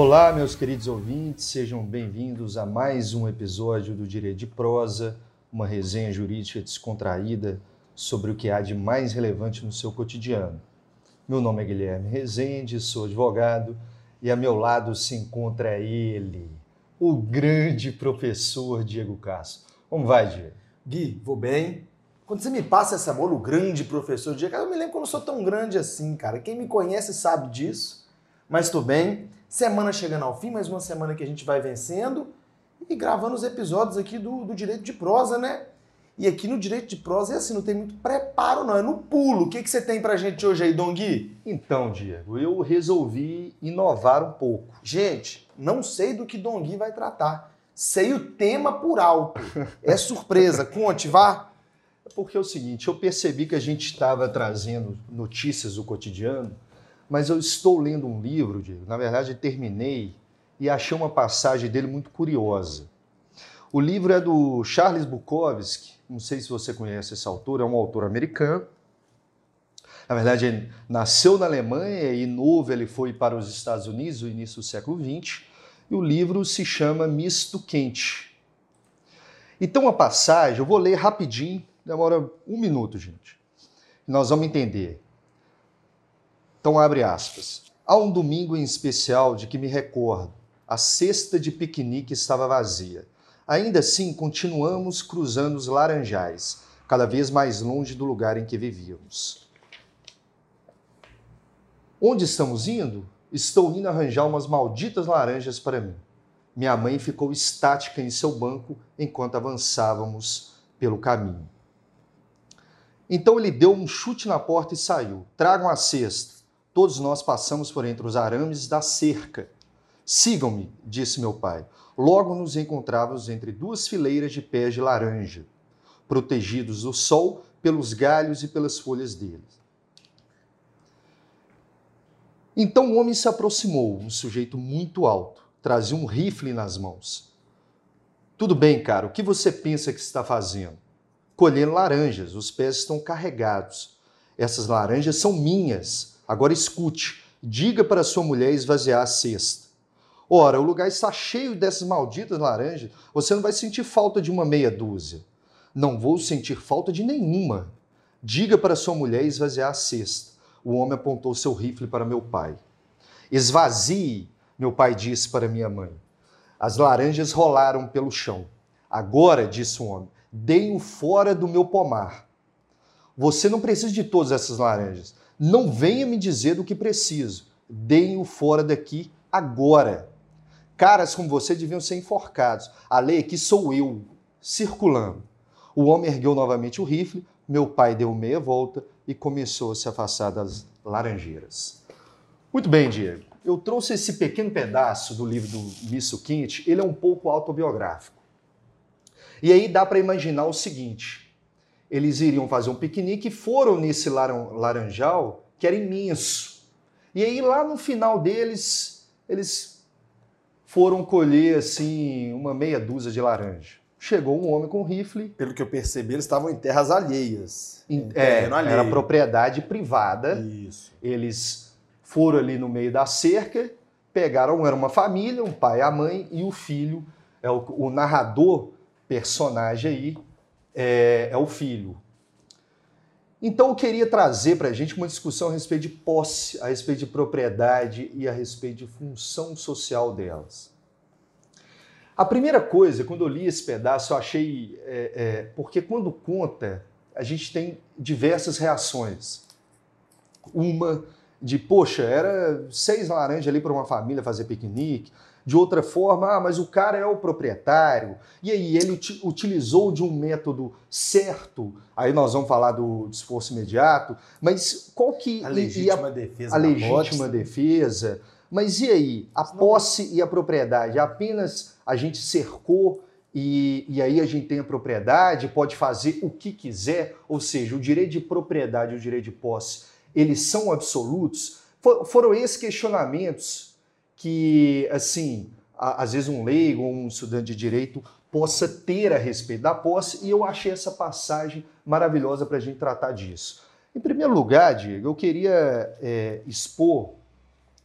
Olá, meus queridos ouvintes, sejam bem-vindos a mais um episódio do Direito de Prosa, uma resenha jurídica descontraída sobre o que há de mais relevante no seu cotidiano. Meu nome é Guilherme Rezende, sou advogado e a meu lado se encontra ele, o grande professor Diego Castro. Como vai, Diego? Gui, vou bem. Quando você me passa essa bola, o grande professor Diego, eu me lembro que eu não sou tão grande assim, cara. Quem me conhece sabe disso, mas estou bem. Semana chegando ao fim, mais uma semana que a gente vai vencendo e gravando os episódios aqui do, do Direito de Prosa, né? E aqui no Direito de Prosa é assim, não tem muito preparo não, é no pulo. O que, que você tem pra gente hoje aí, Dongui? Então, Diego, eu resolvi inovar um pouco. Gente, não sei do que Dongui vai tratar. Sei o tema por alto. É surpresa. Conte, vá. Porque é o seguinte, eu percebi que a gente estava trazendo notícias do cotidiano, mas eu estou lendo um livro, Diego, na verdade terminei, e achei uma passagem dele muito curiosa. O livro é do Charles Bukowski, não sei se você conhece esse autor, é um autor americano. Na verdade, ele nasceu na Alemanha e novo ele foi para os Estados Unidos no início do século XX. E o livro se chama Misto Quente. Então, a passagem, eu vou ler rapidinho, demora um minuto, gente. Nós vamos entender. Então, abre aspas. Há um domingo em especial de que me recordo. A cesta de piquenique estava vazia. Ainda assim, continuamos cruzando os laranjais, cada vez mais longe do lugar em que vivíamos. Onde estamos indo? Estou indo arranjar umas malditas laranjas para mim. Minha mãe ficou estática em seu banco enquanto avançávamos pelo caminho. Então ele deu um chute na porta e saiu. Tragam a cesta. Todos nós passamos por entre os arames da cerca. Sigam-me, disse meu pai. Logo nos encontrávamos entre duas fileiras de pés de laranja, protegidos do sol pelos galhos e pelas folhas deles. Então o homem se aproximou, um sujeito muito alto, trazia um rifle nas mãos. Tudo bem, cara, o que você pensa que está fazendo? Colhendo laranjas, os pés estão carregados. Essas laranjas são minhas. Agora escute, diga para sua mulher esvaziar a cesta. Ora, o lugar está cheio dessas malditas laranjas, você não vai sentir falta de uma meia dúzia. Não vou sentir falta de nenhuma. Diga para sua mulher esvaziar a cesta. O homem apontou seu rifle para meu pai. Esvazie, meu pai disse para minha mãe. As laranjas rolaram pelo chão. Agora, disse o homem, deem-o fora do meu pomar. Você não precisa de todas essas laranjas. Não venha me dizer do que preciso. Deem-o fora daqui agora. Caras como você deviam ser enforcados. A lei aqui sou eu, circulando. O homem ergueu novamente o rifle, meu pai deu meia volta e começou a se afastar das laranjeiras. Muito bem, Diego. Eu trouxe esse pequeno pedaço do livro do Misso Quinte, ele é um pouco autobiográfico. E aí dá para imaginar o seguinte: eles iriam fazer um piquenique e foram nesse laranjal que era imenso. E aí lá no final deles, eles foram colher assim uma meia dúzia de laranja. Chegou um homem com um rifle. Pelo que eu percebi, eles estavam em terras alheias. Em, é, era propriedade privada. Isso. Eles foram ali no meio da cerca, pegaram, era uma família, um pai, a mãe e o filho. É o, o narrador, personagem aí, é, é o filho. Então eu queria trazer para a gente uma discussão a respeito de posse, a respeito de propriedade e a respeito de função social delas. A primeira coisa, quando eu li esse pedaço, eu achei. É, é, porque quando conta, a gente tem diversas reações. Uma de, poxa, era seis laranjas ali para uma família fazer piquenique de outra forma, ah, mas o cara é o proprietário, e aí ele utilizou de um método certo, aí nós vamos falar do esforço imediato, mas qual que... A legítima a, defesa. A legítima posse. defesa, mas e aí, a posse e a propriedade, apenas a gente cercou e, e, aí a gente tem a propriedade, pode fazer o que quiser, ou seja, o direito de propriedade e o direito de posse, eles são absolutos? For, foram esses questionamentos que, assim, às vezes um leigo ou um estudante de direito possa ter a respeito da posse, e eu achei essa passagem maravilhosa para a gente tratar disso. Em primeiro lugar, Diego, eu queria é, expor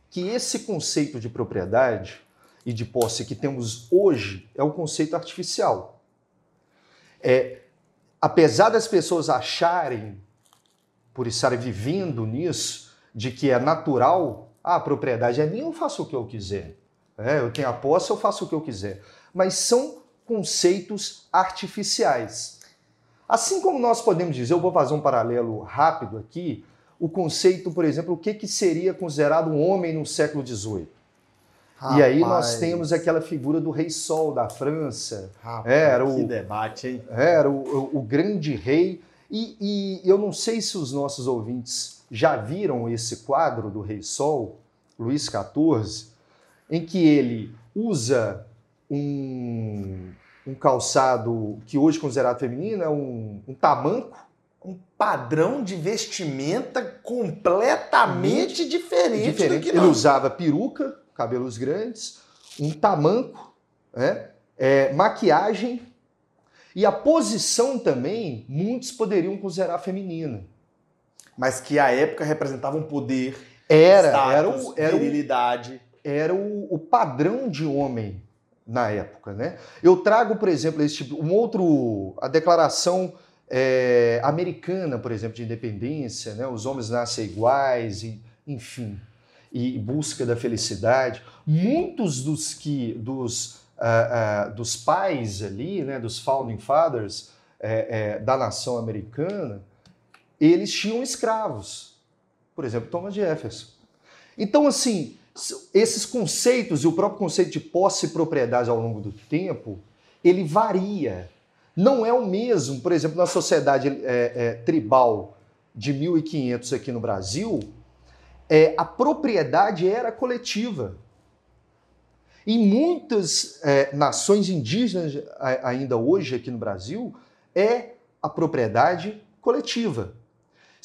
que esse conceito de propriedade e de posse que temos hoje é um conceito artificial. É, apesar das pessoas acharem, por estarem vivendo nisso, de que é natural, ah, a propriedade é minha, eu faço o que eu quiser. É, eu tenho a posse, eu faço o que eu quiser. Mas são conceitos artificiais. Assim como nós podemos dizer, eu vou fazer um paralelo rápido aqui, o conceito, por exemplo, o que, que seria considerado um homem no século XVIII. Rapaz. E aí nós temos aquela figura do rei Sol da França. Rapaz, era o, que debate, hein? Era o, o, o grande rei. E, e, eu não sei se os nossos ouvintes já viram esse quadro do rei Sol, Luís XIV, em que ele usa um, um calçado que hoje é considerado feminino, é um, um tamanco. Um padrão de vestimenta completamente diferente, diferente. que Ele usava peruca, cabelos grandes, um tamanco, né? é, maquiagem e a posição também, muitos poderiam considerar feminina. Mas que à época representava um poder, era, status, era, o, era virilidade. Era o, o padrão de homem na época, né? Eu trago, por exemplo, esse tipo, um outro, a declaração é, americana, por exemplo, de independência, né? Os homens nascem iguais, e, enfim, e busca da felicidade. Muitos dos que dos uh, uh, dos pais ali, né? Dos founding fathers é, é, da nação americana, eles tinham escravos. Por exemplo, Thomas Jefferson. Então, assim, esses conceitos e o próprio conceito de posse e propriedade ao longo do tempo, ele varia. Não é o mesmo, por exemplo, na sociedade é, é, tribal de 1500 aqui no Brasil, é, a propriedade era coletiva. Em muitas é, nações indígenas ainda hoje aqui no Brasil, é a propriedade coletiva.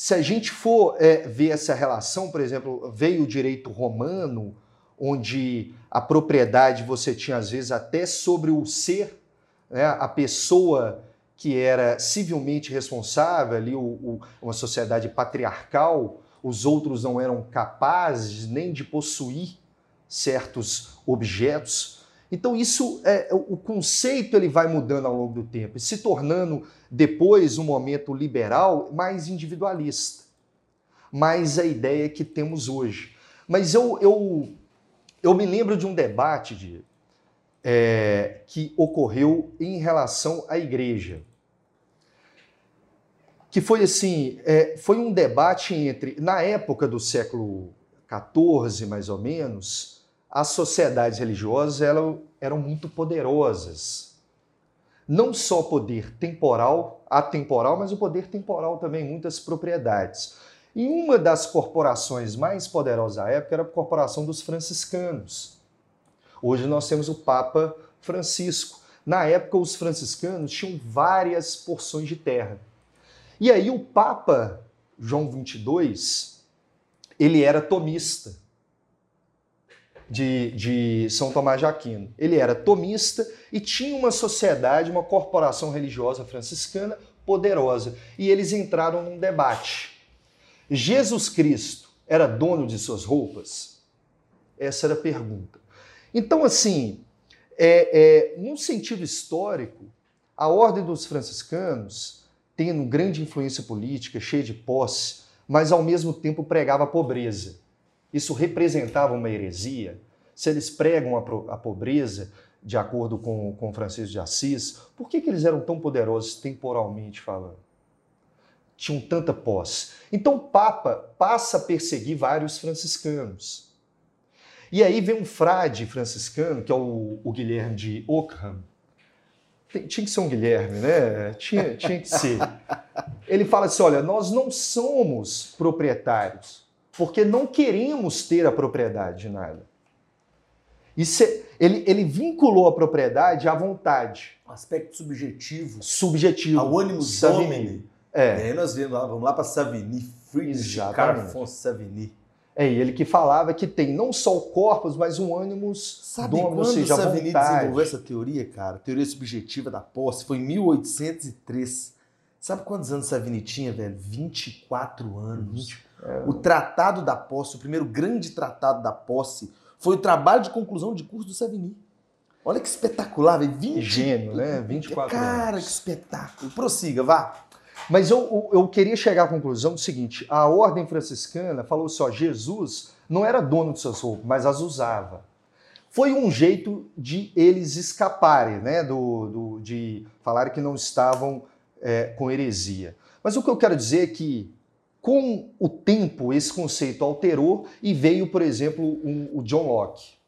Se a gente for é, ver essa relação, por exemplo, veio o direito romano, onde a propriedade você tinha às vezes até sobre o ser, né, a pessoa que era civilmente responsável, ali o, o, uma sociedade patriarcal, os outros não eram capazes nem de possuir certos objetos. Então isso é o conceito ele vai mudando ao longo do tempo, se tornando depois um momento liberal mais individualista, mais a ideia que temos hoje. Mas eu, eu, eu me lembro de um debate de, é, que ocorreu em relação à igreja. Que foi assim, é, foi um debate entre, na época do século XIV, mais ou menos, as sociedades religiosas eram, eram muito poderosas. Não só poder temporal, atemporal, mas o poder temporal também, muitas propriedades. E uma das corporações mais poderosas da época era a corporação dos franciscanos. Hoje nós temos o Papa Francisco. Na época, os franciscanos tinham várias porções de terra. E aí o Papa João 22, ele era tomista de, de São Tomás de Aquino. Ele era tomista e tinha uma sociedade, uma corporação religiosa franciscana poderosa. E eles entraram num debate. Jesus Cristo era dono de suas roupas? Essa era a pergunta. Então, assim, é, é, num sentido histórico, a ordem dos franciscanos, tendo grande influência política, cheia de posse, mas ao mesmo tempo pregava a pobreza isso representava uma heresia? Se eles pregam a, pobreza, de acordo com, com Francisco de Assis, por que, que eles eram tão poderosos temporalmente falando? Tinham tanta posse. Então o Papa passa a perseguir vários franciscanos. E aí vem um frade franciscano, que é o, o Guilherme de Ockham. Tem, tinha que ser um Guilherme, né? Tinha, tinha que ser. Ele fala assim: olha, nós não somos proprietários porque não queremos ter a propriedade de nada. É, ele, ele vinculou a propriedade à vontade. Um aspecto subjetivo. Subjetivo. Ao ânimo domini. É. E aí nós vemos lá, vamos lá para Savigny, Friedrich Carfonso Savigny. É, ele que falava que tem não só o corpus, mas um ânimos Sabe dono, ou seja, Savigny desenvolveu essa teoria, cara? Teoria subjetiva da posse, foi em 1803. Sabe quantos anos Savigny tinha, velho? 24 anos. 24. É. O Tratado da Posse, o primeiro grande tratado da posse, foi o trabalho de conclusão de curso do Savigny. Olha que espetacular, velho. 20... Gênio, né? 24 Cara, anos. que espetáculo. Prossiga, vá. Mas eu, eu, queria chegar à conclusão do seguinte: a ordem franciscana falou só, Jesus não era dono de suas roupas, mas as usava. Foi um jeito de eles escaparem, né? Do, do de falar que não estavam é, com heresia. Mas o que eu quero dizer é que, com o tempo, esse conceito alterou e veio, por exemplo, um, o John Locke.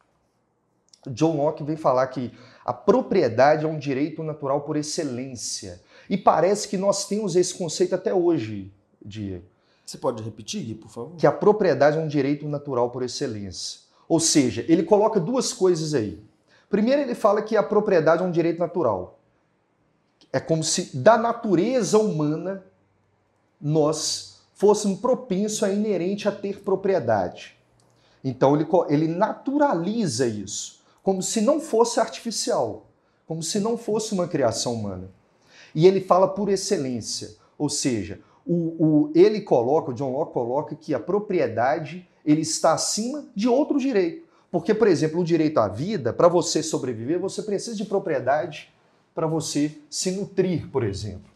O John Locke vem falar que a propriedade é um direito natural por excelência. E parece que nós temos esse conceito até hoje, Diego. Você pode repetir, Gui, por favor? Que a propriedade é um direito natural por excelência. Ou seja, ele coloca duas coisas aí. Primeiro, ele fala que a propriedade é um direito natural. É como se da natureza humana nós fôssemos propensos a inerente a ter propriedade. Então ele, ele naturaliza isso, como se não fosse artificial, como se não fosse uma criação humana. E ele fala por excelência, ou seja, o, o, ele coloca, o John Locke coloca que a propriedade ele está acima de outro direito. Porque, por exemplo, o direito à vida, para você sobreviver, você precisa de propriedade para você se nutrir, por exemplo.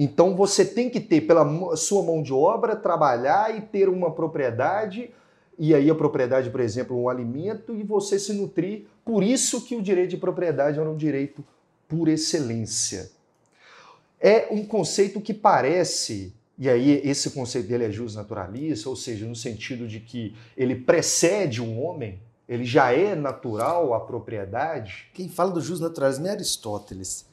Então você tem que ter pela sua mão de obra, trabalhar e ter uma propriedade, e aí a propriedade, por exemplo, um alimento, e você se nutrir. Por isso que o direito de propriedade era um direito por excelência. É um conceito que parece, e aí esse conceito dele é jus naturalista, ou seja, no sentido de que ele precede um homem, ele já é natural a propriedade. Quem fala do jus naturalismo é Aristóteles.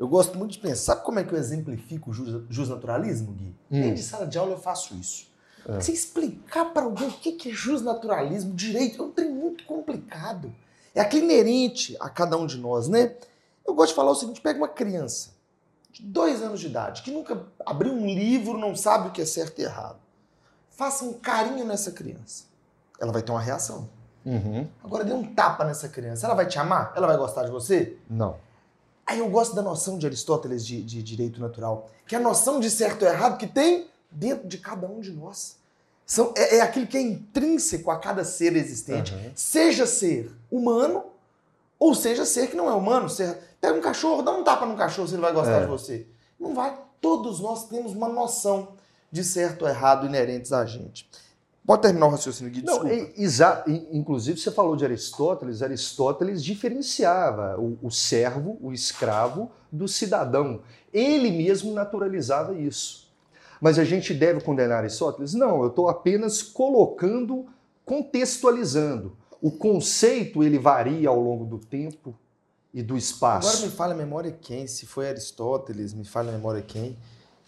Eu gosto muito de pensar, sabe como é que eu exemplifico o jus, naturalismo, Gui? Hum. Dentro de sala de aula eu faço isso. É. Você explicar para alguém o que é jus naturalismo, direito, é um trem muito complicado. É aquele inerente a cada um de nós, né? Eu gosto de falar o seguinte: pega uma criança de dois anos de idade, que nunca abriu um livro, não sabe o que é certo e errado. Faça um carinho nessa criança. Ela vai ter uma reação. Uhum. Agora dê um tapa nessa criança. Ela vai te amar? Ela vai gostar de você? Não. Aí eu gosto da noção de Aristóteles de, de direito natural, que é a noção de certo e errado que tem dentro de cada um de nós. São, é, é aquilo que é intrínseco a cada ser existente, uhum. seja ser humano ou seja ser que não é humano. Ser, pega um cachorro, dá um tapa no cachorro se ele vai gostar é. de você. Não vai. Todos nós temos uma noção de certo ou errado inerentes a gente. Pode terminar o raciocínio, Gui, Não, exa inclusive, você falou de Aristóteles. Aristóteles diferenciava o, o servo, o escravo, do cidadão. Ele mesmo naturalizava isso. Mas a gente deve condenar Aristóteles? Não, eu estou apenas colocando, contextualizando. O conceito ele varia ao longo do tempo e do espaço. Agora me fala a memória quem, se foi Aristóteles, me fala a memória quem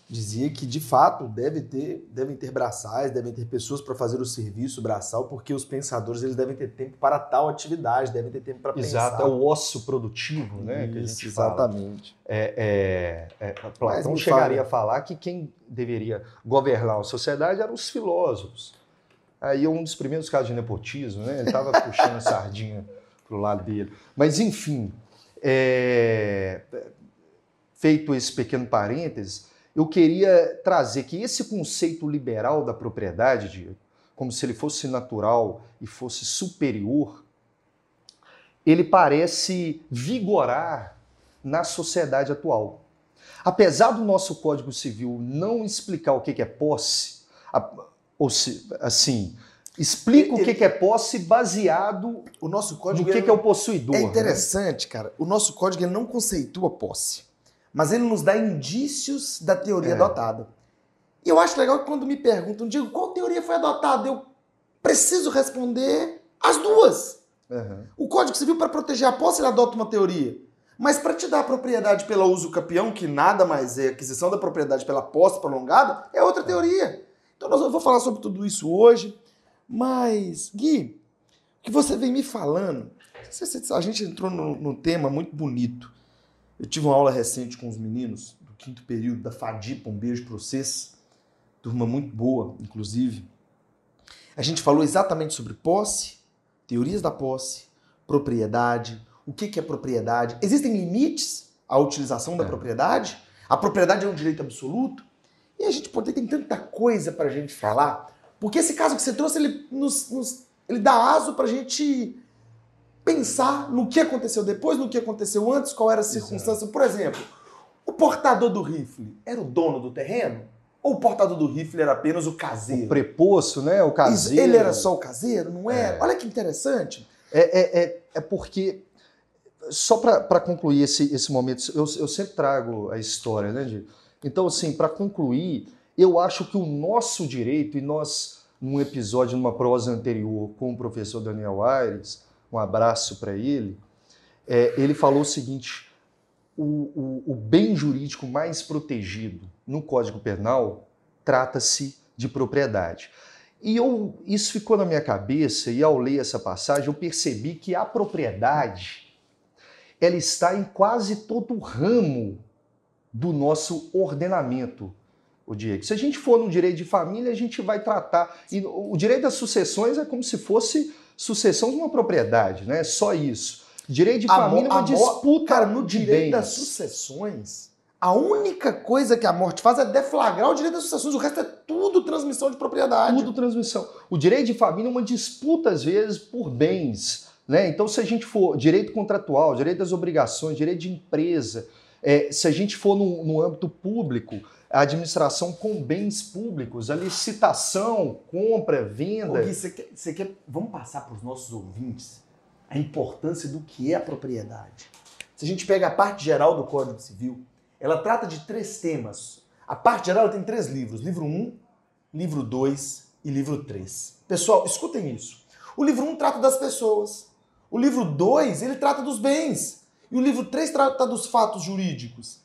dizia que de fato deve ter, devem ter braçais, devem ter pessoas para fazer o serviço braçal, porque os pensadores eles devem ter tempo para tal atividade, devem ter tempo para pensar. Exato, é o ócio produtivo, né? Isso, que a gente exatamente. É, é, é, Platão chegaria fala... a falar que quem deveria governar a sociedade eram os filósofos. Aí um dos primeiros casos de nepotismo, né? Ele estava puxando a sardinha para o lado dele. Mas enfim, é... feito esse pequeno parênteses eu queria trazer que esse conceito liberal da propriedade, de, como se ele fosse natural e fosse superior, ele parece vigorar na sociedade atual. Apesar do nosso Código Civil não explicar o que é posse, ou se, assim, explica ele, o que é posse baseado o nosso código no que, que é o possuidor. É né? interessante, né? cara. O nosso código ele não conceitua posse mas ele nos dá indícios da teoria é. adotada. E eu acho legal que quando me perguntam, digo, qual teoria foi adotada? Eu preciso responder as duas. Uhum. O Código Civil, para proteger a posse, ele adota uma teoria. Mas para te dar a propriedade pelo uso capião, que nada mais é aquisição da propriedade pela posse prolongada, é outra teoria. Então nós, eu vou falar sobre tudo isso hoje. Mas, Gui, o que você vem me falando, a gente entrou num tema muito bonito eu tive uma aula recente com os meninos do quinto período da FADIPA, um beijo para vocês, turma muito boa, inclusive. A gente falou exatamente sobre posse, teorias da posse, propriedade, o que é propriedade. Existem limites à utilização da é. propriedade? A propriedade é um direito absoluto? E a gente pode ter tem tanta coisa para a gente falar. Porque esse caso que você trouxe, ele, nos, nos, ele dá aso para a gente pensar no que aconteceu depois, no que aconteceu antes, qual era a circunstância. Por exemplo, o portador do rifle era o dono do terreno? Ou o portador do rifle era apenas o caseiro? O preposto, né? O caseiro. Ele era só o caseiro, não era? É. Olha que interessante. É, é, é, é porque, só para concluir esse, esse momento, eu, eu sempre trago a história, né, de, Então, assim, para concluir, eu acho que o nosso direito, e nós, num episódio, numa prosa anterior com o professor Daniel Aires, um abraço para ele, é, ele falou o seguinte: o, o, o bem jurídico mais protegido no Código Penal trata-se de propriedade. E eu, isso ficou na minha cabeça e ao ler essa passagem eu percebi que a propriedade ela está em quase todo o ramo do nosso ordenamento, o Diego. Se a gente for no direito de família, a gente vai tratar. E o direito das sucessões é como se fosse sucessão de uma propriedade, né? Só isso. Direito de família é uma disputa. Cara, no direito das sucessões, a única coisa que a morte faz é deflagrar o direito das sucessões, o resto é tudo transmissão de propriedade. Tudo transmissão. O direito de família é uma disputa, às vezes, por bens. Né? Então, se a gente for direito contratual, direito das obrigações, direito de empresa, é, se a gente for no, no âmbito público, a administração com bens públicos, a licitação, compra, venda. Ô, Gui, você quer, quer, vamos passar para os nossos ouvintes a importância do que é a propriedade. Se a gente pega a parte geral do Código Civil, ela trata de três temas. A parte geral tem três livros: livro 1, um, livro 2 e livro 3. Pessoal, escutem isso. O livro 1 um trata das pessoas. O livro 2, ele trata dos bens. E o livro 3 trata dos fatos jurídicos.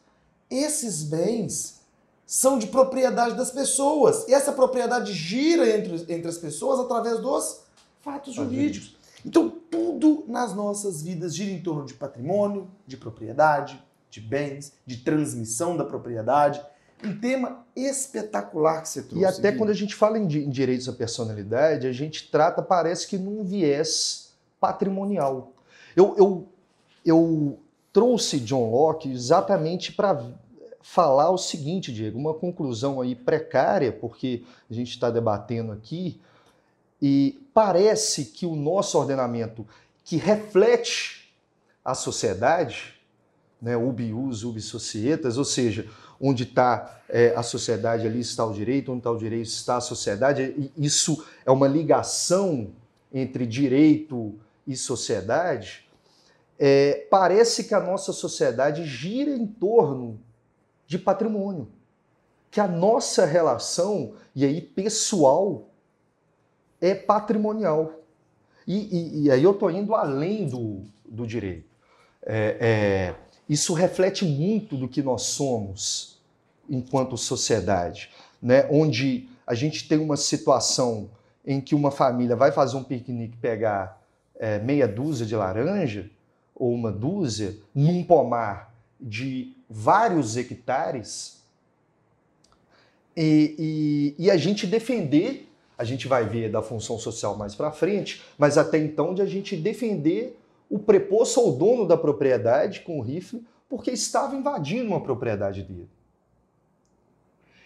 Esses bens são de propriedade das pessoas. E essa propriedade gira entre, entre as pessoas através dos fatos jurídicos. Então, tudo nas nossas vidas gira em torno de patrimônio, de propriedade, de bens, de transmissão da propriedade. Um tema espetacular que você trouxe. E até quando a gente fala em, em direitos à personalidade, a gente trata, parece que num viés patrimonial. Eu, eu, eu trouxe John Locke exatamente para falar o seguinte, Diego, uma conclusão aí precária, porque a gente está debatendo aqui, e parece que o nosso ordenamento, que reflete a sociedade, né, ubi us, ubi societas, ou seja, onde está é, a sociedade, ali está o direito, onde está o direito está a sociedade. E isso é uma ligação entre direito e sociedade. É, parece que a nossa sociedade gira em torno de patrimônio, que a nossa relação, e aí pessoal, é patrimonial. E, e, e aí eu estou indo além do, do direito. É, é, isso reflete muito do que nós somos enquanto sociedade, né? onde a gente tem uma situação em que uma família vai fazer um piquenique pegar é, meia dúzia de laranja ou uma dúzia num pomar de vários hectares e, e, e, a gente defender, a gente vai ver da função social mais para frente, mas até então de a gente defender o preposto ou dono da propriedade com o rifle porque estava invadindo uma propriedade dele.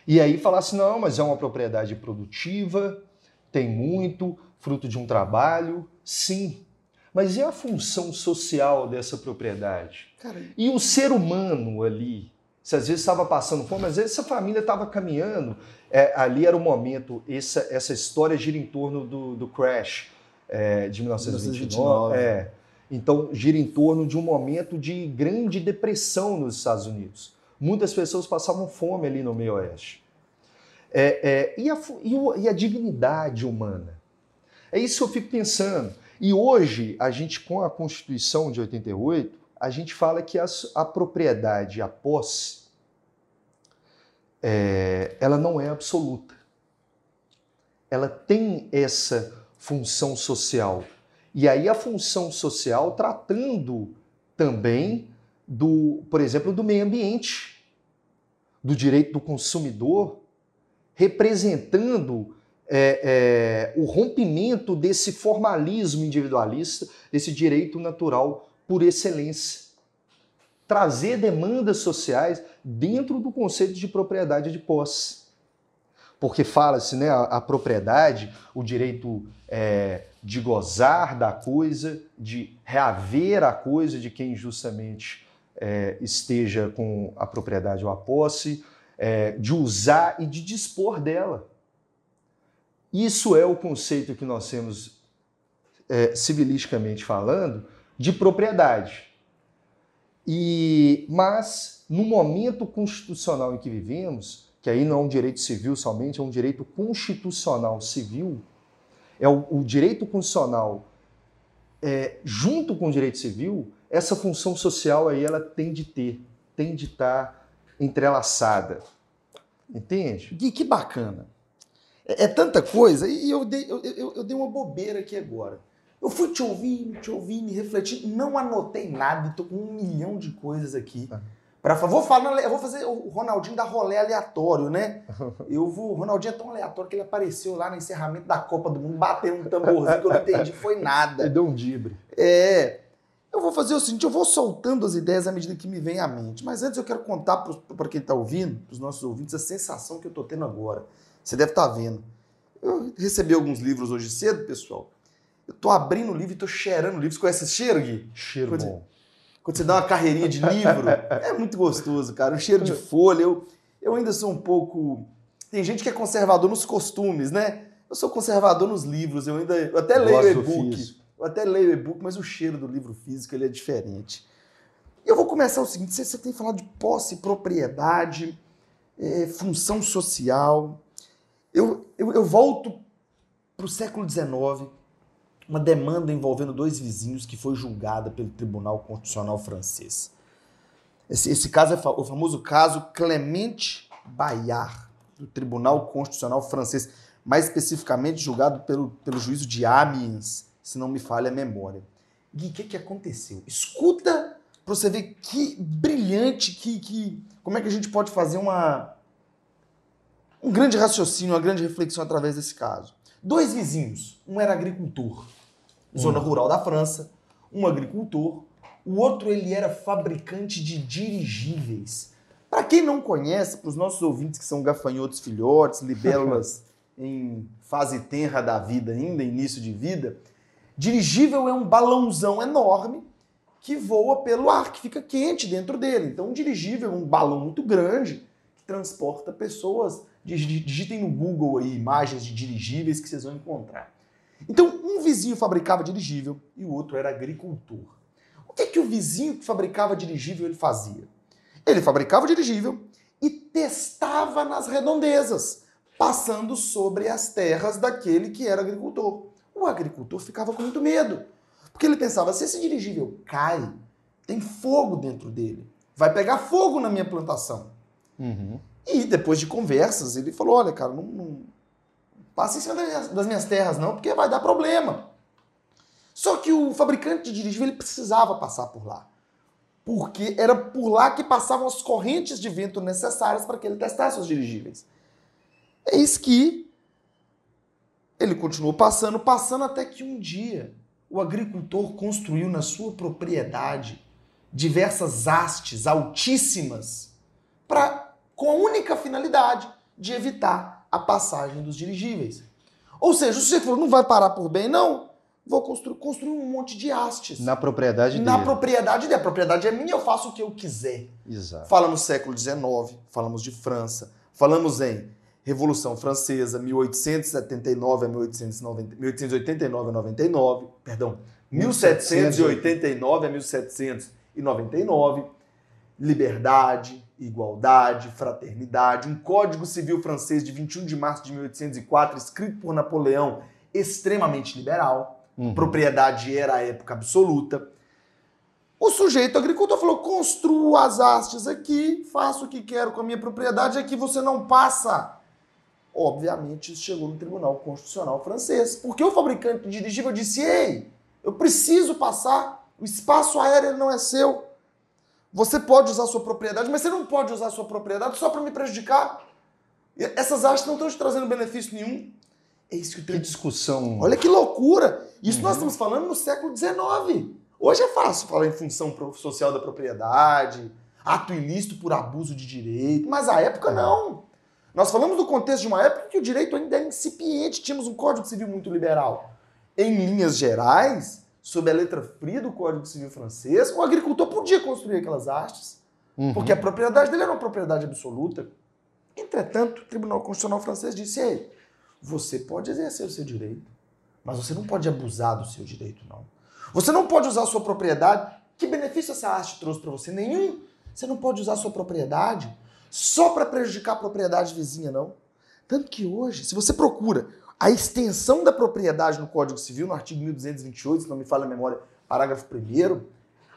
E aí falasse, não, mas é uma propriedade produtiva, tem muito, fruto de um trabalho, sim. Mas e a função social dessa propriedade? Cara, e o ser humano ali? Se às vezes estava passando fome, às vezes essa família estava caminhando, é, ali era o momento, essa, essa história gira em torno do, do crash é, de 1929. 1929. É, então, gira em torno de um momento de grande depressão nos Estados Unidos. Muitas pessoas passavam fome ali no meio oeste. É, é, e, a, e, a, dignidade humana? É isso que eu fico pensando. E hoje, a gente, com a Constituição de 88, a gente fala que a, a propriedade, a posse, é, ela não é absoluta. Ela tem essa função social e aí a função social tratando também do, por exemplo, do meio ambiente, do direito do consumidor, representando é, é, o rompimento desse formalismo individualista, desse direito natural por excelência. Trazer demandas sociais dentro do conceito de propriedade de posse. porque fala-se, né, a, a, propriedade, o direito é, de gozar da coisa, de reaver a coisa de quem justamente é, esteja com a propriedade ou a posse, é, de usar e de dispor dela. Isso é o conceito que nós temos, é, civilisticamente falando, de propriedade. E, mas, no momento constitucional em que vivemos, que aí não é um direito civil somente, é um direito constitucional civil, é o, o direito constitucional é, junto com o direito civil, essa função social aí ela tem de ter, tem de estar tá entrelaçada. Entende? Gui, que bacana. É, é, tanta coisa, e eu dei, eu, eu, eu dei uma bobeira aqui agora. Eu fui te ouvindo, te ouvindo, refletindo, não anotei nada, estou com um milhão de coisas aqui. Ah. Pra, vou, falar, eu vou fazer o Ronaldinho da rolê aleatório, né? Eu vou. O Ronaldinho é tão aleatório que ele apareceu lá no encerramento da Copa do Mundo, batendo um tamborzinho que eu não entendi, foi nada. Ele deu um dibre. É. Eu vou fazer o seguinte: eu vou soltando as ideias à medida que me vem à mente. Mas antes eu quero contar para quem está ouvindo, para os nossos ouvintes, a sensação que eu estou tendo agora. Você deve estar tá vendo. Eu recebi alguns livros hoje cedo, pessoal. Eu estou abrindo o livro e estou cheirando o livro. Você conhece esse cheiro, Gui? Cheiro bom. Quando você dá uma carreirinha de livro, é muito gostoso, cara. O cheiro de folha. Eu, eu ainda sou um pouco. Tem gente que é conservador nos costumes, né? Eu sou conservador nos livros. Eu ainda. Eu até leio e-book. Eu até leio e-book, mas o cheiro do livro físico ele é diferente. E eu vou começar o seguinte: você, você tem falado de posse, propriedade, é, função social. Eu, eu, eu volto para o século XIX uma demanda envolvendo dois vizinhos que foi julgada pelo Tribunal Constitucional francês. Esse, esse caso é o famoso caso Clemente Bayard, do Tribunal Constitucional francês, mais especificamente julgado pelo, pelo juízo de Amiens, se não me falha a memória. Gui, o que, que aconteceu? Escuta para você ver que brilhante, que, que como é que a gente pode fazer uma um grande raciocínio, uma grande reflexão através desse caso. Dois vizinhos, um era agricultor, zona hum. rural da França, um agricultor, o outro ele era fabricante de dirigíveis. Para quem não conhece, para os nossos ouvintes que são gafanhotos filhotes, libélulas em fase tenra da vida ainda, início de vida, dirigível é um balãozão enorme que voa pelo ar, que fica quente dentro dele. Então, um dirigível é um balão muito grande que transporta pessoas. Digitem no Google aí imagens de dirigíveis que vocês vão encontrar. Então, um vizinho fabricava dirigível e o outro era agricultor. O que, que o vizinho que fabricava dirigível ele fazia? Ele fabricava o dirigível e testava nas redondezas, passando sobre as terras daquele que era agricultor. O agricultor ficava com muito medo, porque ele pensava: se esse dirigível cai, tem fogo dentro dele, vai pegar fogo na minha plantação. Uhum. E depois de conversas, ele falou: olha, cara, não, não, Passa em cima das minhas terras, não, porque vai dar problema. Só que o fabricante de dirigível ele precisava passar por lá. Porque era por lá que passavam as correntes de vento necessárias para que ele testasse os dirigíveis. Eis que ele continuou passando, passando até que um dia o agricultor construiu na sua propriedade diversas hastes altíssimas para com a única finalidade de evitar a passagem dos dirigíveis. Ou seja, o sujeito falou, não vai parar por bem, não. Vou construir, construir um monte de hastes. Na propriedade Na dele. propriedade dele. A propriedade é minha, eu faço o que eu quiser. Exato. Falamos século XIX, falamos de França, falamos em Revolução Francesa, 1879 a 1890, 1889 a 99, perdão, 1789 a 1799, liberdade, igualdade, fraternidade, um Código Civil francês de 21 de março de 1804, escrito por Napoleão, extremamente liberal, uhum. propriedade era a época absoluta. O sujeito agricultor falou: construo as hastes aqui, faço o que quero com a minha propriedade, aqui você não passa. Obviamente, isso chegou no Tribunal Constitucional francês, porque o fabricante de dirigível disse: ei, eu preciso passar, o espaço aéreo não é seu. Você pode usar a sua propriedade, mas você não pode usar a sua propriedade só para me prejudicar. Essas artes não estão te trazendo benefício nenhum. É isso que, que discussão. Olha que loucura! Isso uhum. nós estamos falando no século XIX. Hoje é fácil falar em função social da propriedade, ato ilícito por abuso de direito, mas a época não. Nós falamos do contexto de uma época que o direito ainda era incipiente, tínhamos um Código Civil muito liberal. Em linhas gerais, sob a letra fria do Código Civil francês, o agricultor podia construir aquelas hastes, uhum. porque a propriedade dele era uma propriedade absoluta. Entretanto, o Tribunal Constitucional francês disse: Ei, você pode exercer o seu direito, mas você não pode abusar do seu direito, não. Você não pode usar a sua propriedade. Que benefício essa haste trouxe para você? Nenhum. Você não pode usar a sua propriedade só para prejudicar a propriedade vizinha, não. Tanto que hoje, se você procura a extensão da propriedade no Código Civil, no artigo 1228, se não me falha a memória, parágrafo 1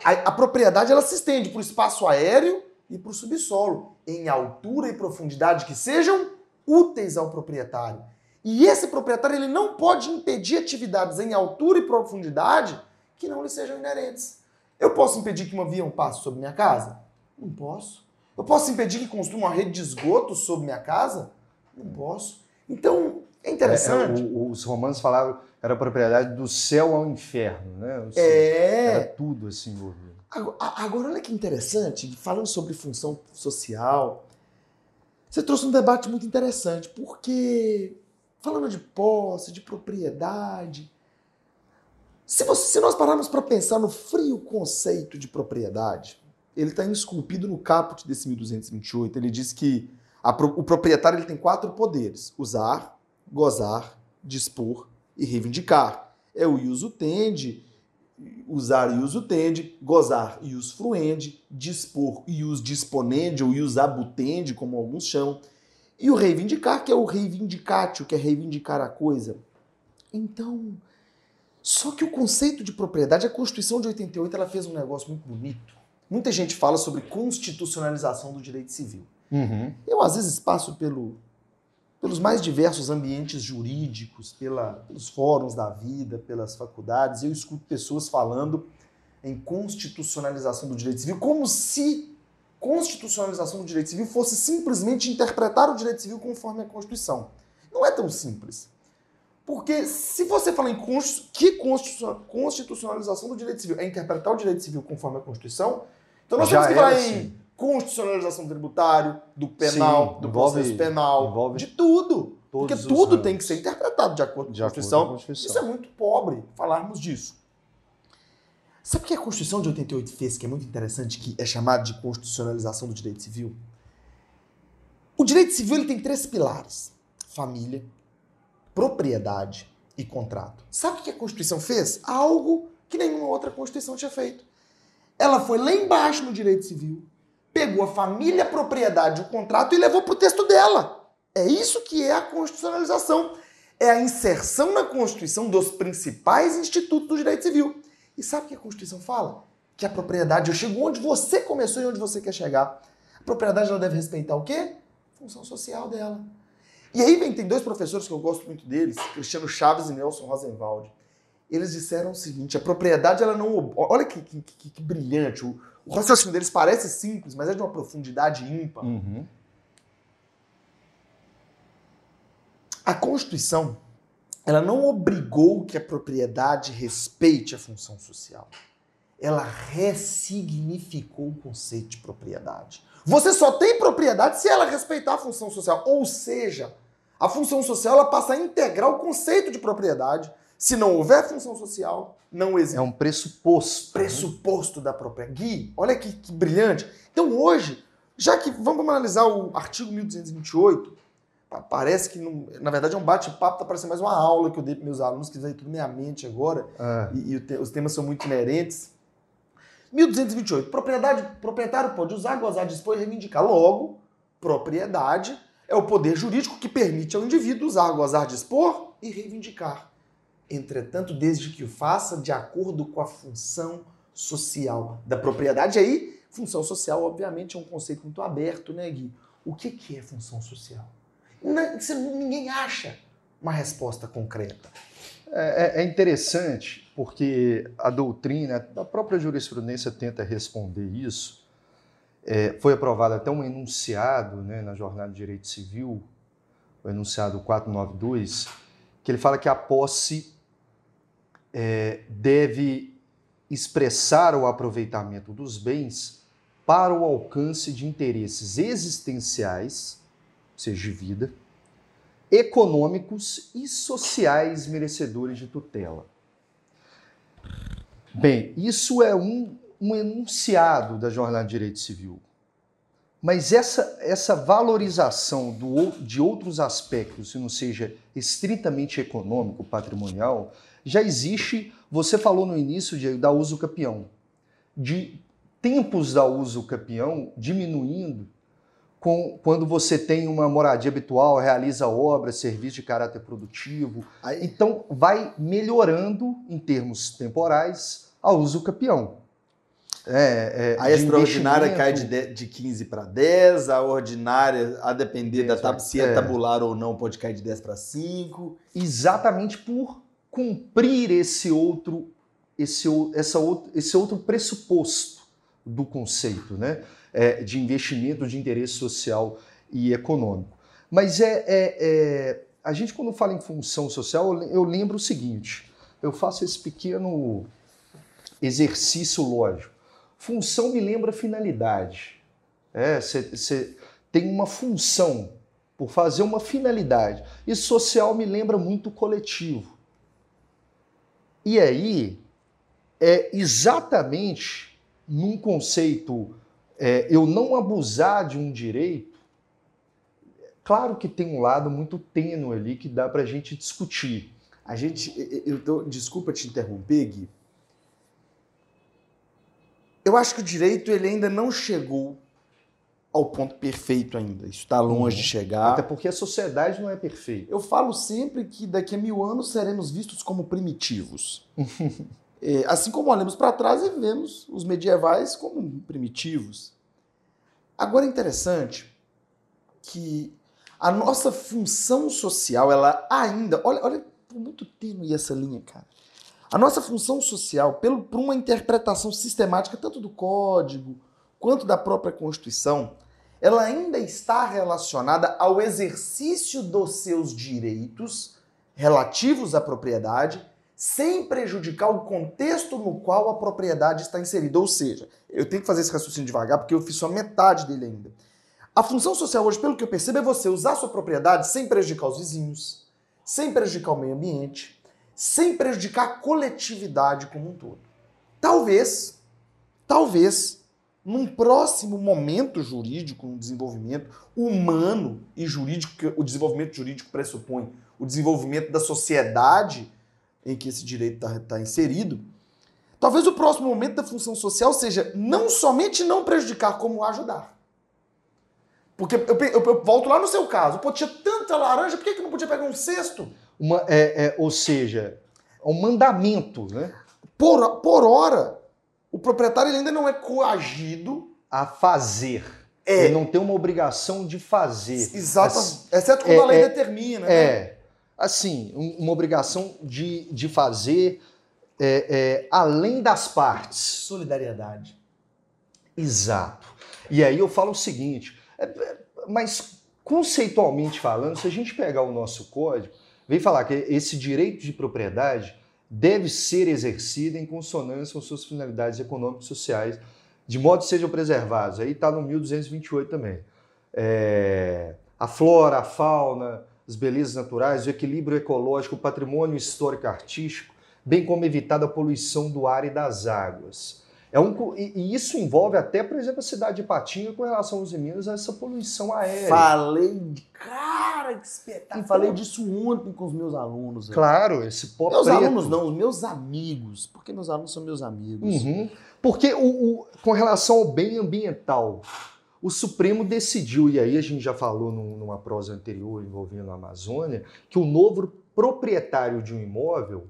a, a propriedade ela se estende para o espaço aéreo e para o subsolo, em altura e profundidade que sejam úteis ao proprietário. E esse proprietário ele não pode impedir atividades em altura e profundidade que não lhe sejam inerentes. Eu posso impedir que um avião passe sobre minha casa? Não posso. Eu posso impedir que construa uma rede de esgoto sobre minha casa? Não posso. Então, é interessante. É, o, os romanos falavam era propriedade do céu ao inferno, né? Seja, é. Era tudo assim envolvido. Agora, agora, olha que interessante, falando sobre função social, você trouxe um debate muito interessante, porque falando de posse, de propriedade, se, você, se nós pararmos para pensar no frio conceito de propriedade, ele está esculpido no caput desse 1228. Ele diz que a, o proprietário ele tem quatro poderes: usar, gozar, dispor e reivindicar. É o ius tende, usar ius tende, gozar ius fruende, dispor ius disponende ou ius abutende, como alguns chamam, e o reivindicar, que é o reivindicatio, que é reivindicar a coisa. Então, só que o conceito de propriedade, a Constituição de 88, ela fez um negócio muito bonito. Muita gente fala sobre constitucionalização do direito civil. Uhum. Eu, às vezes, passo pelo, pelos mais diversos ambientes jurídicos, pela, pelos fóruns da vida, pelas faculdades, eu escuto pessoas falando em constitucionalização do direito civil, como se constitucionalização do direito civil fosse simplesmente interpretar o direito civil conforme a Constituição. Não é tão simples. Porque se você fala em que constitucionalização do direito civil é interpretar o direito civil conforme a Constituição, então nós Já temos que falar assim. em constitucionalização do tributário, do penal, Sim, do envolve, processo penal, envolve de tudo. Porque tudo tem que ser interpretado de acordo com, de a, Constituição. Acordo com a Constituição. Isso é muito pobre falarmos disso. Sabe o que a Constituição de 88 fez, que é muito interessante, que é chamado de constitucionalização do direito civil? O direito civil ele tem três pilares: família, propriedade e contrato. Sabe o que a Constituição fez? Algo que nenhuma outra Constituição tinha feito. Ela foi lá embaixo no direito civil, pegou a família, a propriedade, o contrato e levou para o texto dela. É isso que é a constitucionalização. É a inserção na Constituição dos principais institutos do direito civil. E sabe o que a Constituição fala? Que a propriedade, eu chego onde você começou e onde você quer chegar. A propriedade ela deve respeitar o quê? A função social dela. E aí vem, tem dois professores que eu gosto muito deles, Cristiano Chaves e Nelson Rosenwald. Eles disseram o seguinte: a propriedade ela não. Olha que, que, que, brilhante. O, o, raciocínio deles parece simples, mas é de uma profundidade ímpar. Uhum. A Constituição ela não obrigou que a propriedade respeite a função social. Ela ressignificou o conceito de propriedade. Você só tem propriedade se ela respeitar a função social. Ou seja, a função social ela passa a integrar o conceito de propriedade. Se não houver função social, não existe. É um pressuposto. Né? Pressuposto né? da própria. Gui, olha que, que brilhante. Então hoje, já que vamos analisar o artigo 1228, parece que, não, na verdade, é um bate-papo, tá parecendo mais uma aula que eu dei para meus alunos, que veio tudo na minha mente agora, é. e, e os temas são muito inerentes. 1228. Propriedade, proprietário pode usar, gozar, dispor e reivindicar. Logo, propriedade é o poder jurídico que permite ao indivíduo usar, gozar, dispor e reivindicar. Entretanto, desde que o faça de acordo com a função social da propriedade. Aí, função social, obviamente, é um conceito muito aberto, né, Gui? O que, que é função social? Ninguém acha uma resposta concreta. É, é, é interessante porque a doutrina, a própria jurisprudência tenta responder isso é, foi aprovado até um enunciado né, na Jornada de Direito Civil, o enunciado 492, que ele fala que a posse é, deve expressar o aproveitamento dos bens para o alcance de interesses existenciais seja de vida, econômicos e sociais merecedores de tutela. Bem, isso é um, um enunciado da Jornada de Direito Civil. Mas essa, essa valorização do, de outros aspectos, se não seja estritamente econômico, patrimonial, já existe. Você falou no início de, da uso capião, de tempos da uso capião diminuindo com, quando você tem uma moradia habitual, realiza obras, serviços de caráter produtivo. Então, vai melhorando em termos temporais a uso capião. É, é, a extraordinária cai de, de 15 para 10, a ordinária, a depender 10, da tab se é, é tabular ou não, pode cair de 10 para 5. Exatamente por cumprir esse outro, esse, essa esse outro pressuposto do conceito né? É, de investimento de interesse social e econômico. Mas é, é, é, a gente, quando fala em função social, eu lembro o seguinte: eu faço esse pequeno exercício lógico. Função me lembra finalidade. Você é, tem uma função por fazer uma finalidade. E social me lembra muito coletivo. E aí, é exatamente num conceito é, eu não abusar de um direito, claro que tem um lado muito tênue ali que dá para a gente discutir. A gente, eu tô, desculpa te interromper, Gui, eu acho que o direito ele ainda não chegou ao ponto perfeito ainda. Isso está longe uhum. de chegar. Até porque a sociedade não é perfeita. Eu falo sempre que daqui a mil anos seremos vistos como primitivos. é, assim como olhamos para trás e vemos os medievais como primitivos. Agora é interessante que a nossa função social, ela ainda. Olha, olha muito tênue essa linha, cara. A nossa função social, pelo, por uma interpretação sistemática tanto do código quanto da própria Constituição, ela ainda está relacionada ao exercício dos seus direitos relativos à propriedade, sem prejudicar o contexto no qual a propriedade está inserida. Ou seja, eu tenho que fazer esse raciocínio devagar porque eu fiz só metade dele ainda. A função social hoje, pelo que eu percebo, é você usar a sua propriedade sem prejudicar os vizinhos, sem prejudicar o meio ambiente, sem prejudicar a coletividade como um todo. Talvez, talvez, num próximo momento jurídico, um desenvolvimento humano e jurídico, que o desenvolvimento jurídico pressupõe o desenvolvimento da sociedade em que esse direito está tá inserido, talvez o próximo momento da função social seja não somente não prejudicar, como ajudar. Porque eu, eu, eu volto lá no seu caso, pô, tinha tanta laranja, por que, que não podia pegar um cesto? Uma, é, é, ou seja, é um mandamento, né? Por, por hora, o proprietário ainda não é coagido a fazer. É. Ele não tem uma obrigação de fazer. Exato. Exceto quando é, a lei é, determina. Né? É. Assim, uma obrigação de, de fazer é, é, além das partes. Solidariedade. Exato. E aí eu falo o seguinte, é, mas conceitualmente falando, se a gente pegar o nosso código, vem falar que esse direito de propriedade deve ser exercido em consonância com suas finalidades econômicas e sociais, de modo que sejam preservados. Aí está no 1228 também. É, a flora, a fauna, as belezas naturais, o equilíbrio ecológico, o patrimônio histórico-artístico, bem como evitar a poluição do ar e das águas é um, e isso envolve até, por exemplo, a cidade de Patinga com relação aos Minas, essa poluição aérea. Falei, cara, que espetáculo. Falei disso ontem com os meus alunos. Claro, esse pó Meus preto. alunos não, os meus amigos. Porque meus alunos são meus amigos. Uhum. Porque o, o, com relação ao bem ambiental, o Supremo decidiu, e aí a gente já falou numa prosa anterior envolvendo a Amazônia, que o novo proprietário de um imóvel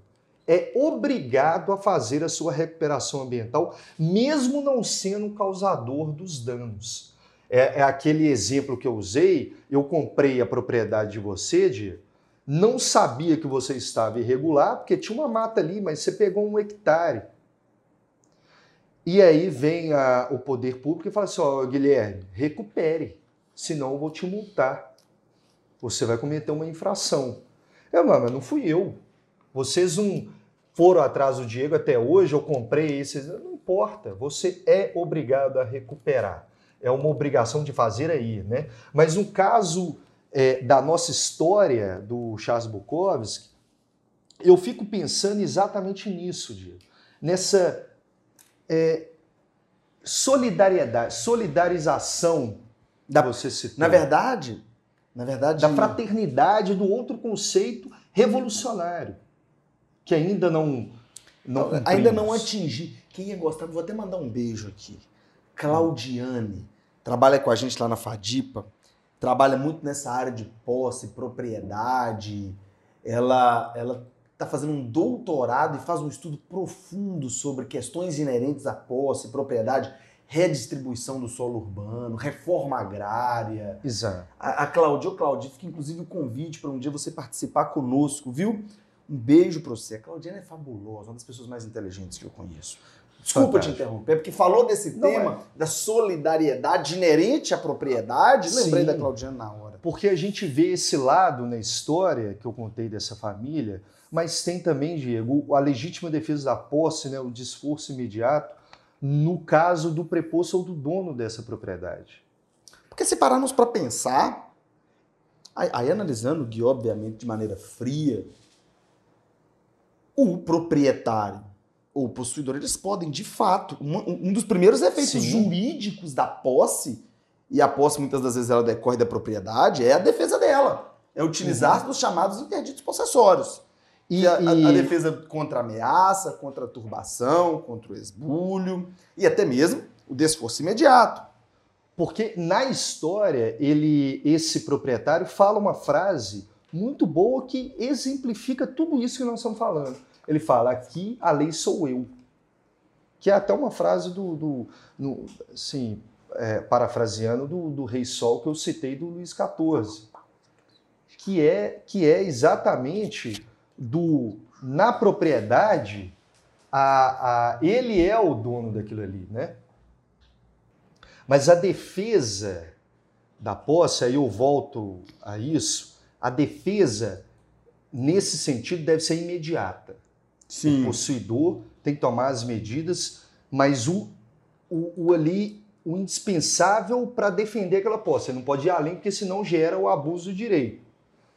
é obrigado a fazer a sua recuperação ambiental, mesmo não sendo causador dos danos. É, é, aquele exemplo que eu usei. Eu comprei a propriedade de você, de não sabia que você estava irregular, porque tinha uma mata ali, mas você pegou um hectare. E aí vem a, o poder público e fala assim: ó, oh, Guilherme, recupere, senão eu vou te multar. Você vai cometer uma infração. Eu, mas não fui eu. Vocês não foram atrás do Diego até hoje, eu comprei esse. Não importa, você é obrigado a recuperar. É uma obrigação de fazer aí, né? Mas no caso é, da nossa história do Charles Bukowski, eu fico pensando exatamente nisso, Diego. Nessa é, solidariedade, solidarização Da- você citou. Na verdade, na verdade, da fraternidade do outro conceito revolucionário, que ainda não, não ainda não atingi. Quem ia gostar, vou até mandar um beijo aqui. Claudiane, trabalha com a gente lá na Fadipa, trabalha muito nessa área de posse, propriedade. Ela ela está fazendo um doutorado e faz um estudo profundo sobre questões inerentes à posse, propriedade, redistribuição do solo urbano, reforma agrária. Exato. A, a Claudia, ô Claudia, fica inclusive o convite para um dia você participar conosco, viu? Um beijo para você. A Claudiana é fabulosa, uma das pessoas mais inteligentes que eu conheço. Desculpa te Fantástico. interromper, porque falou desse Não, tema da solidariedade inerente à propriedade. Lembrei Sim. da Claudiana na hora. Porque a gente vê esse lado na história que eu contei dessa família, mas tem também, Diego, a legítima defesa da posse, né, o desforço imediato, no caso do preposto ou do dono dessa propriedade. Porque se pararmos para pensar, aí, aí analisando, Gui, obviamente, de maneira fria, o proprietário ou o possuidor, eles podem, de fato, um, um dos primeiros efeitos Sim. jurídicos da posse, e a posse muitas das vezes ela decorre da propriedade, é a defesa dela. É utilizar dos chamados interditos possessórios. E, a- e- a defesa contra a ameaça, contra a turbação, contra o esbulho, e até mesmo o desforço imediato. Porque na história, ele, esse proprietário fala uma frase muito boa que exemplifica tudo isso que nós estamos falando. Ele fala: aqui a lei sou eu. Que é até uma frase do, do no, assim, é, parafraseando do, do Rei Sol que eu citei do Luís XIV. Que é, que é exatamente do na propriedade, a, a, ele é o dono daquilo ali, né? Mas a defesa da posse, aí eu volto a isso, a defesa, nesse sentido, deve ser imediata. O possuidor tem que tomar as medidas, mas o, o, o ali, o indispensável para defender aquela posse. Você não pode ir além, porque senão gera o abuso do direito.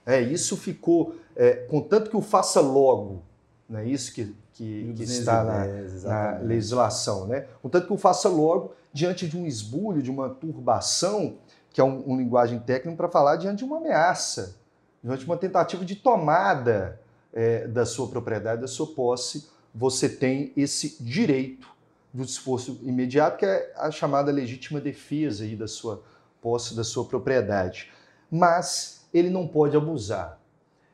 É, isso ficou, é, contanto que o faça logo, não é isso que, que, que está na, na legislação, né? Contanto que o faça logo diante de um esbulho, de uma turbação, que é um, um linguagem técnica para falar diante de uma ameaça, diante de uma tentativa de tomada é, da sua propriedade, da sua posse, você tem esse direito do esforço imediato, que é a chamada legítima defesa aí da sua posse, da sua propriedade. Mas ele não pode abusar.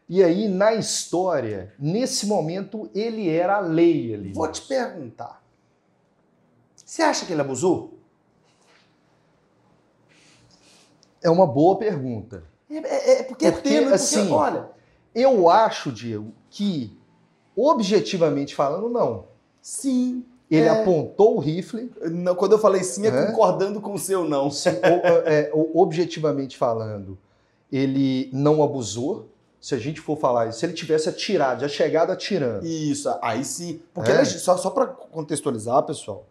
E aí, na história, nesse momento, ele era a lei ali. Vou te perguntar. Você acha que ele abusou? É uma boa pergunta. É, é- é porque, Porque, é tênue, porque, assim, olha, Eu acho, Diego, que, objetivamente falando, não. sim. Ele É. apontou o rifle, Não, quando eu falei sim, é É? concordando com o seu não. se- o- é, objetivamente falando, ele não abusou. Se a gente for falar, se ele tivesse atirado, já chegado atirando. Isso, aí sim. Porque É. ele- só, só para contextualizar, pessoal,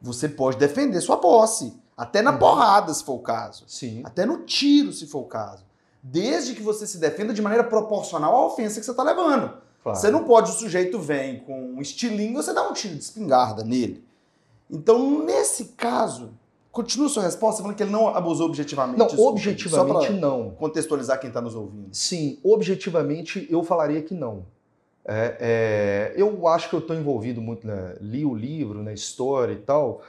você pode defender sua posse. Até na porrada, se for o caso. Sim. Até no tiro, se for o caso. Desde que você se defenda de maneira proporcional à ofensa que você está levando. Claro. Você não pode, o sujeito vem com um estilingue, você dá um tiro de espingarda nele. Então, nesse caso, continua a sua resposta falando que ele não abusou objetivamente. Não, objetivamente Só não. contextualizar quem está nos ouvindo. Sim, objetivamente eu falaria que não. É, é, eu acho que eu estou envolvido muito, na, li o livro, na história e tal,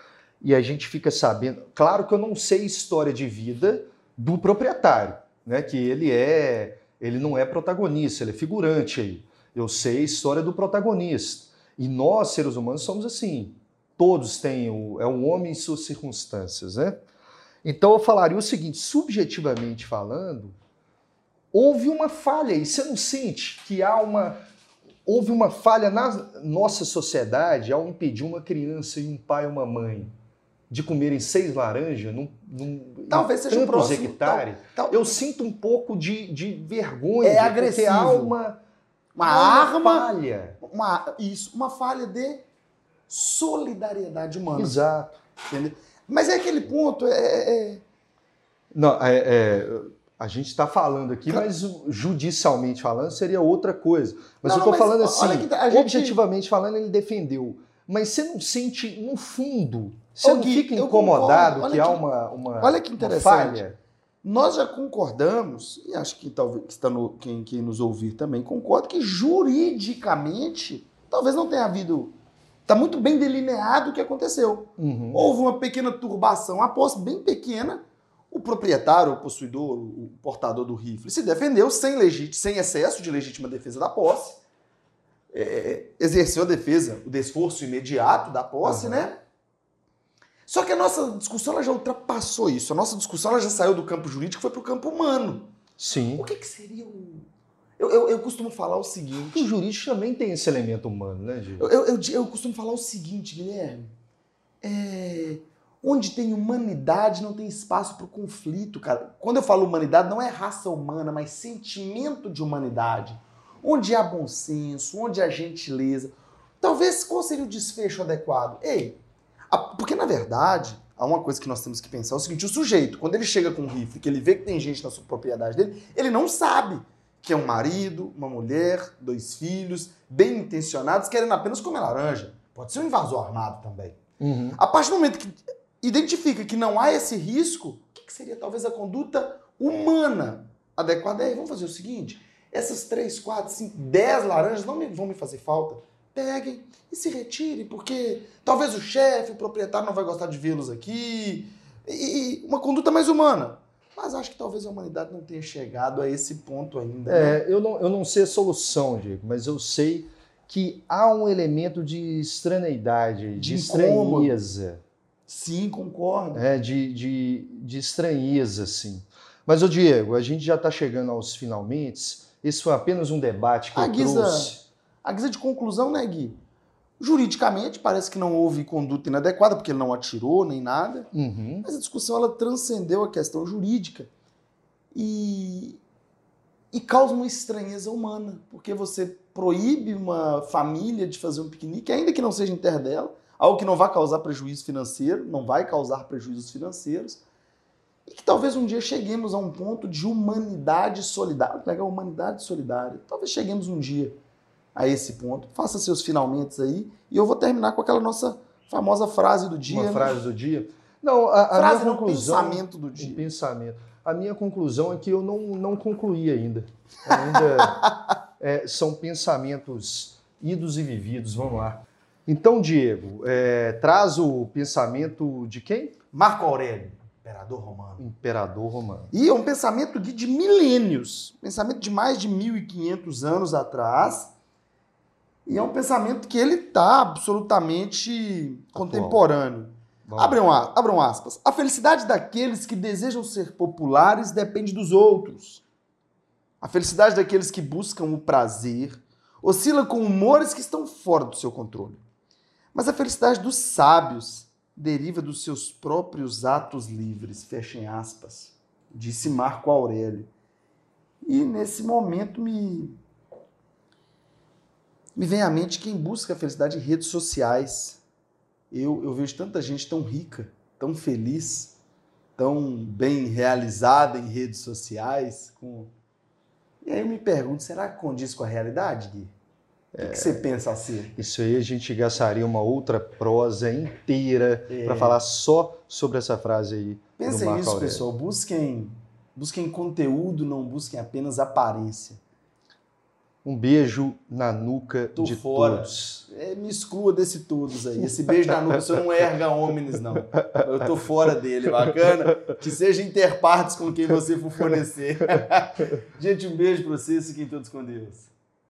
e a gente fica sabendo. Claro que eu não sei história de vida do proprietário, né? Que ele é, ele não é protagonista, ele é figurante aí. Eu sei a história do protagonista. E nós, seres humanos, somos assim. Todos têm o, é um homem em suas circunstâncias, né? Então eu falaria o seguinte, subjetivamente falando, houve uma falha e você não sente que há uma houve uma falha na nossa sociedade ao impedir uma criança e um pai e uma mãe de comerem seis laranjas num, num Talvez seja tantos próximo, hectares. Tal- Eu sinto um pouco de, de vergonha, É agressivo. há uma, Uma há arma, falha. uma, isso, uma falha de solidariedade humana. Exato. entendeu? Mas é aquele ponto, é, é- é- Não, é, é, A gente está falando aqui, mas judicialmente falando seria outra coisa. Mas Não, eu estou falando assim, a gente- objetivamente falando, ele defendeu. Mas você não sente, no fundo, você Ô, não Gui, fica incomodado que há uma, uma, olha que interessante. falha? Nós já concordamos, e acho que talvez está no, quem, quem nos ouvir também concorda, que juridicamente talvez não tenha havido. Está muito bem delineado o que aconteceu. Uhum. Houve uma pequena turbação, a posse bem pequena. O proprietário, o possuidor, o portador do rifle se defendeu sem, sem excesso de legítima defesa da posse. É, exerceu a defesa, o desforço imediato da posse, Uhum. né? Só que a nossa discussão ela já ultrapassou isso. A nossa discussão ela já saiu do campo jurídico e foi para o campo humano. Sim. O que, que seria o. Eu, eu, eu costumo falar o Porque o seguinte. jurídico também tem esse elemento humano, né? Eu, eu, eu, eu costumo falar o seguinte, Guilherme. É, onde tem humanidade não tem espaço para o conflito, cara. Quando eu falo humanidade, não é raça humana, mas sentimento de humanidade. Onde há bom senso, onde há gentileza. Talvez qual seria o desfecho adequado? Ei, a- porque na verdade, há uma coisa que nós temos que pensar: é o seguinte, o sujeito, quando ele chega com um rifle, que ele vê que tem gente na sua propriedade dele, ele não sabe que é um marido, uma mulher, dois filhos, bem intencionados, querendo apenas comer laranja. Pode ser um invasor armado também. Uhum. A partir do momento que identifica que não há esse risco, o que, que seria talvez a conduta humana adequada? Aí, vamos fazer o seguinte: essas três, quatro, cinco, dez laranjas não me- vão me fazer falta. Peguem e se retirem, porque talvez o chefe, o proprietário não vai gostar de vê-los aqui. E, e uma conduta mais humana. Mas acho que talvez a humanidade não tenha chegado a esse ponto ainda. né? É, eu não, eu não sei a solução, Diego, mas eu sei que há um elemento de estraneidade, de, De estranheza, Sim, concordo. né, de, de, de estranheza, assim. Mas, ô Diego, a gente já está chegando aos finalmente. Esse foi apenas um debate que A eu guisa- trouxe. A guisa de conclusão, né, Gui? Juridicamente, parece que não houve conduta inadequada, porque ele não atirou nem nada. Uhum. Mas a discussão ela transcendeu a questão jurídica e, e causa uma estranheza humana, porque você proíbe uma família de fazer um piquenique, ainda que não seja em terra dela, algo que não vai causar prejuízo financeiro, não vai causar prejuízos financeiros, e que talvez um dia cheguemos a um ponto de humanidade solidária. Legal, humanidade solidária. Talvez cheguemos um dia a esse ponto. Faça seus finalmente aí, e eu vou terminar com aquela nossa famosa frase do dia. Uma né? frase do dia. Não, a, a Frase minha não, conclusão... pensamento do Um dia. pensamento. A minha conclusão é que eu não, não concluí ainda. Ainda é, são pensamentos idos e vividos. Vamos lá. Então, Diego, é, traz o pensamento de quem? Marco Aurélio, imperador romano. Imperador romano. E é um pensamento de, de milênios, pensamento de mais de 1500 anos atrás. E é um pensamento que ele está absolutamente contemporâneo. Abram, abram aspas. A felicidade daqueles que desejam ser populares depende dos outros. A felicidade daqueles que buscam o prazer oscila com humores que estão fora do seu controle. Mas a felicidade dos sábios deriva dos seus próprios atos livres. Fechem aspas. Disse Marco Aurélio. E nesse momento me. Me vem à mente quem busca a felicidade em redes sociais eu, eu vejo tanta gente tão rica, tão feliz, tão bem realizada em redes sociais. Com... E aí eu me pergunto, será que condiz com a realidade, Gui? O que, que você pensa assim? Isso aí a gente gastaria uma outra prosa inteira É. para falar só sobre essa frase aí. Pensem nisso, Aurélio. pessoal. Busquem, busquem conteúdo, não busquem apenas aparência. Um beijo na nuca Tô de fora. todos. É, me exclua desse todos aí. Esse beijo na nuca, você não erga homens, não. Eu tô fora dele, bacana? Que seja interpartes com quem você for fornecer. Gente, um beijo pra vocês, fiquem todos com Deus.